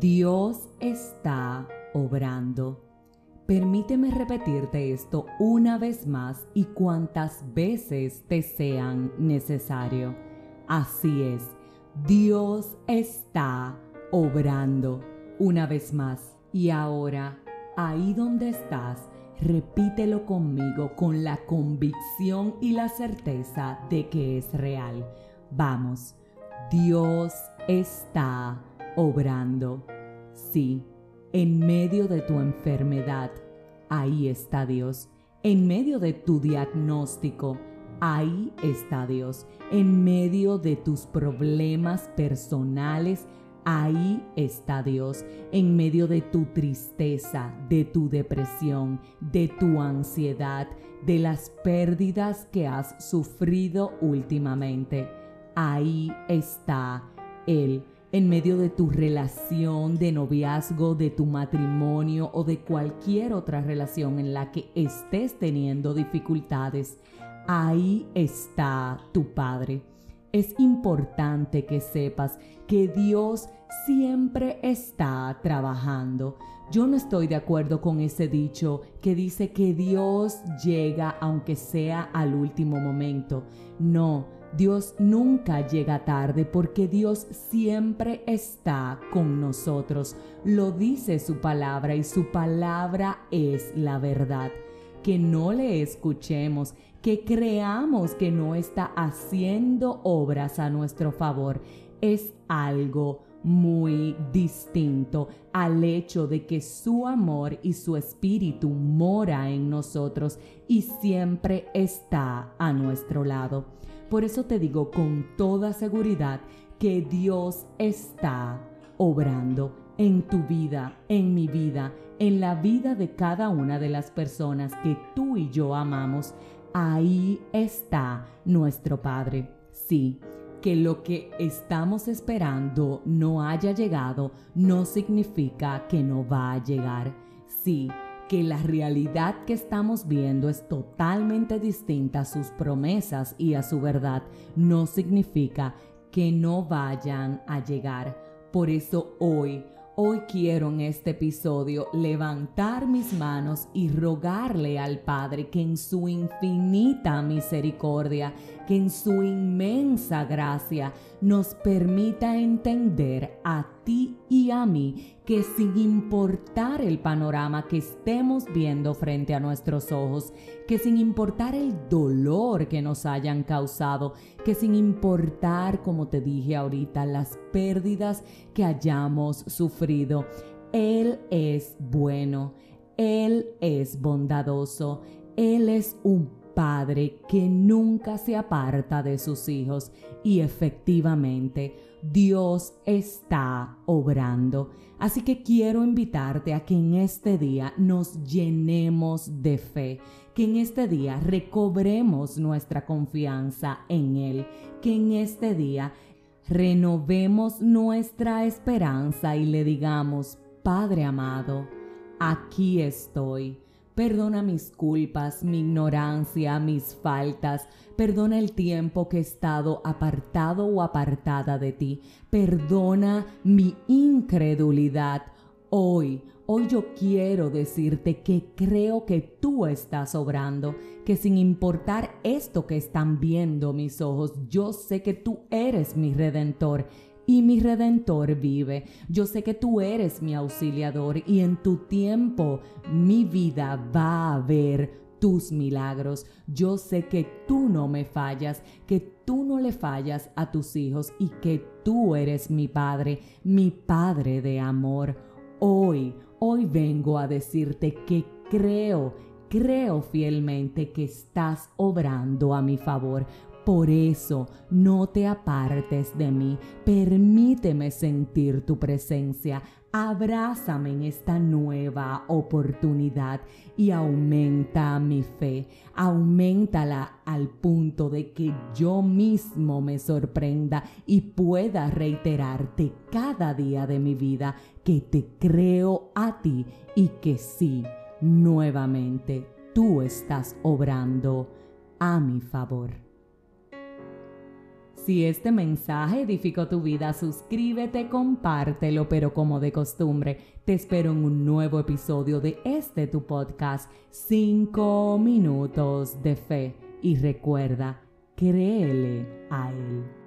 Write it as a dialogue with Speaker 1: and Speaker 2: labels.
Speaker 1: Dios está obrando. Permíteme repetirte esto una vez más y cuantas veces te sean necesario. Así es, Dios está obrando. Una vez más. Y ahora, ahí donde estás, repítelo conmigo con la convicción y la certeza de que es real. Vamos, Dios está obrando. Sí, en medio de tu enfermedad, ahí está Dios. En medio de tu diagnóstico, ahí está Dios. En medio de tus problemas personales, ahí está Dios. En medio de tu tristeza, de tu depresión, de tu ansiedad, de las pérdidas que has sufrido últimamente, ahí está Él en medio de tu relación de noviazgo, de tu matrimonio o de cualquier otra relación en la que estés teniendo dificultades, ahí está tu Padre. Es importante que sepas que Dios siempre está trabajando. Yo no estoy de acuerdo con ese dicho que dice que Dios llega aunque sea al último momento. No, Dios nunca llega tarde porque Dios siempre está con nosotros. Lo dice su palabra y su palabra es la verdad. Que no le escuchemos, que creamos que no está haciendo obras a nuestro favor, es algo muy distinto al hecho de que su amor y su espíritu mora en nosotros y siempre está a nuestro lado. Por eso te digo con toda seguridad que Dios está obrando en tu vida, en mi vida, en la vida de cada una de las personas que tú y yo amamos. Ahí está nuestro Padre. Sí, que lo que estamos esperando no haya llegado no significa que no va a llegar. Sí, que la realidad que estamos viendo es totalmente distinta a sus promesas y a su verdad, no significa que no vayan a llegar. Por eso hoy, hoy quiero en este episodio levantar mis manos y rogarle al Padre que en su infinita misericordia, que en su inmensa gracia nos permita entender a ti y a mí que sin importar el panorama que estemos viendo frente a nuestros ojos, que sin importar el dolor que nos hayan causado, que sin importar, como te dije ahorita, las pérdidas que hayamos sufrido, Él es bueno, Él es bondadoso, Él es un Padre que nunca se aparta de sus hijos. Y efectivamente Dios está obrando. Así que quiero invitarte a que en este día nos llenemos de fe, que en este día recobremos nuestra confianza en Él, que en este día renovemos nuestra esperanza y le digamos, Padre amado, aquí estoy Perdona mis culpas, mi ignorancia, mis faltas. Perdona el tiempo que he estado apartado o apartada de ti. Perdona mi incredulidad. Hoy, hoy yo quiero decirte que creo que tú estás obrando, que sin importar esto que están viendo mis ojos, yo sé que tú eres mi redentor y mi redentor vive. Yo sé que tú eres mi auxiliador y en tu tiempo mi vida va a ver tus milagros. Yo sé que tú no me fallas, que tú no le fallas a tus hijos y que tú eres mi Padre, mi Padre de amor. Hoy, hoy vengo a decirte que creo, creo fielmente que estás obrando a mi favor. Por eso no te apartes de mí, permíteme sentir tu presencia, abrázame en esta nueva oportunidad y aumenta mi fe, aumentala al punto de que yo mismo me sorprenda y pueda reiterarte cada día de mi vida que te creo a ti y que sí, nuevamente tú estás obrando a mi favor. Si este mensaje edificó tu vida, suscríbete, compártelo, pero como de costumbre, te espero en un nuevo episodio de este tu podcast, 5 minutos de fe. Y recuerda, créele a él.